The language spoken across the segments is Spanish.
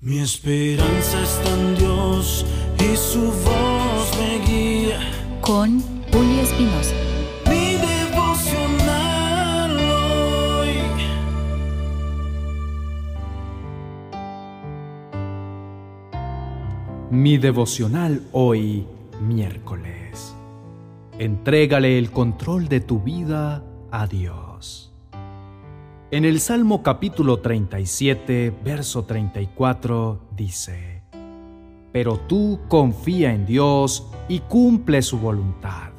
Mi esperanza está en Dios y su voz me guía. Con Julio Espinosa. Mi devocional hoy. Mi devocional hoy, miércoles. Entrégale el control de tu vida a Dios. En el Salmo capítulo 37, verso 34, dice, Pero tú confía en Dios y cumple su voluntad.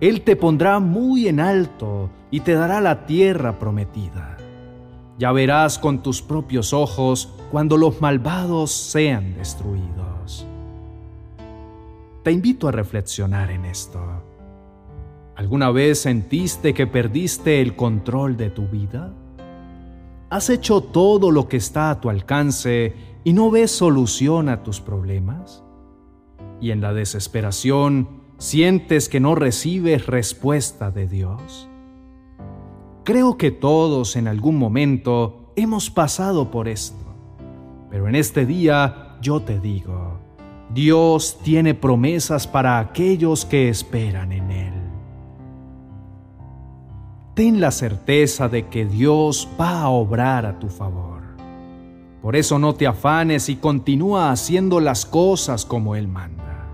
Él te pondrá muy en alto y te dará la tierra prometida. Ya verás con tus propios ojos cuando los malvados sean destruidos. Te invito a reflexionar en esto. ¿Alguna vez sentiste que perdiste el control de tu vida? ¿Has hecho todo lo que está a tu alcance y no ves solución a tus problemas? ¿Y en la desesperación sientes que no recibes respuesta de Dios? Creo que todos en algún momento hemos pasado por esto, pero en este día yo te digo, Dios tiene promesas para aquellos que esperan en Él. Ten la certeza de que Dios va a obrar a tu favor. Por eso no te afanes y continúa haciendo las cosas como Él manda.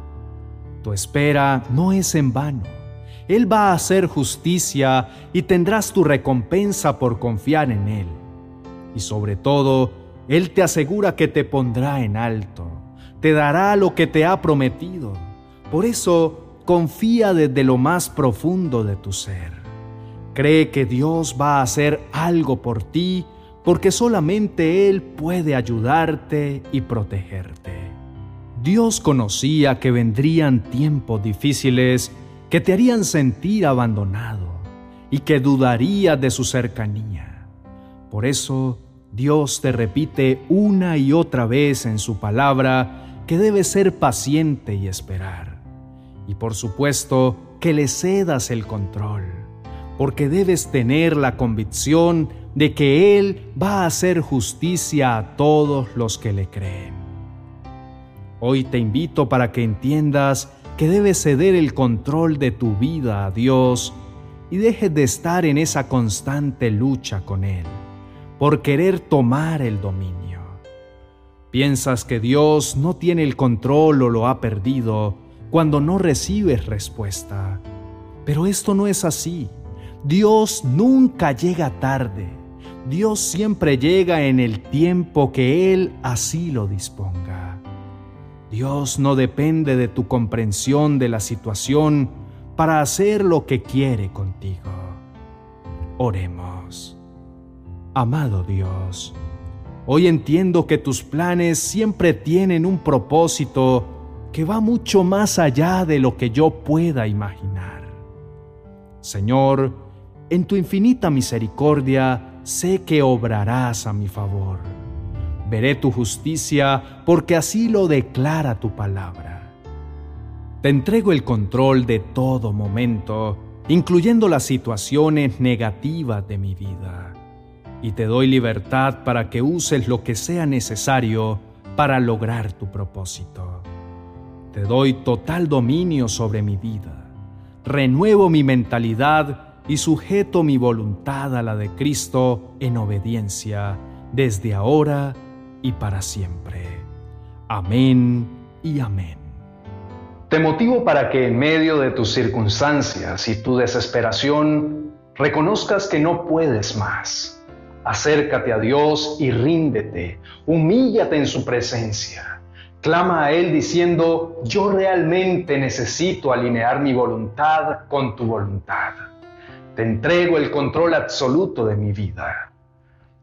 Tu espera no es en vano. Él va a hacer justicia y tendrás tu recompensa por confiar en Él. Y sobre todo, Él te asegura que te pondrá en alto, te dará lo que te ha prometido. Por eso, confía desde lo más profundo de tu ser. Cree que Dios va a hacer algo por ti porque solamente Él puede ayudarte y protegerte. Dios conocía que vendrían tiempos difíciles que te harían sentir abandonado y que dudaría de su cercanía. Por eso Dios te repite una y otra vez en su palabra que debes ser paciente y esperar. Y por supuesto que le cedas el control, porque debes tener la convicción de que Él va a hacer justicia a todos los que le creen. Hoy te invito para que entiendas que debes ceder el control de tu vida a Dios y dejes de estar en esa constante lucha con Él, por querer tomar el dominio. Piensas que Dios no tiene el control o lo ha perdido cuando no recibes respuesta. Pero esto no es así. Dios nunca llega tarde. Dios siempre llega en el tiempo que Él así lo disponga. Dios no depende de tu comprensión de la situación para hacer lo que quiere contigo. Oremos. Amado Dios, hoy entiendo que tus planes siempre tienen un propósito que va mucho más allá de lo que yo pueda imaginar. Señor, en tu infinita misericordia sé que obrarás a mi favor. Veré tu justicia porque así lo declara tu palabra. Te entrego el control de todo momento, incluyendo las situaciones negativas de mi vida, y te doy libertad para que uses lo que sea necesario para lograr tu propósito. Te doy total dominio sobre mi vida. Renuevo mi mentalidad y sujeto mi voluntad a la de Cristo en obediencia desde ahora y para siempre. Amén y amén. Te motivo para que en medio de tus circunstancias y tu desesperación reconozcas que no puedes más. Acércate a Dios y ríndete, humíllate en su presencia. Clama a Él diciendo, yo realmente necesito alinear mi voluntad con tu voluntad. Te entrego el control absoluto de mi vida.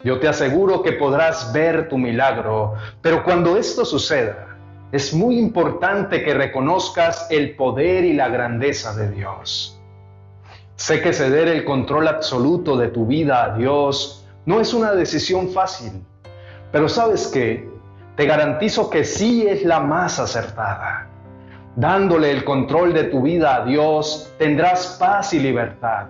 Yo te aseguro que podrás ver tu milagro, pero cuando esto suceda, es muy importante que reconozcas el poder y la grandeza de Dios. Sé que ceder el control absoluto de tu vida a Dios no es una decisión fácil, pero sabes que te garantizo que sí es la más acertada. Dándole el control de tu vida a Dios, tendrás paz y libertad,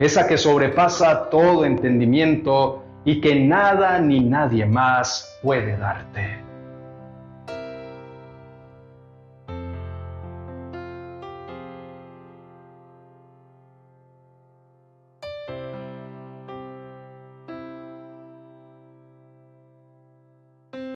esa que sobrepasa todo entendimiento y que nada ni nadie más puede darte.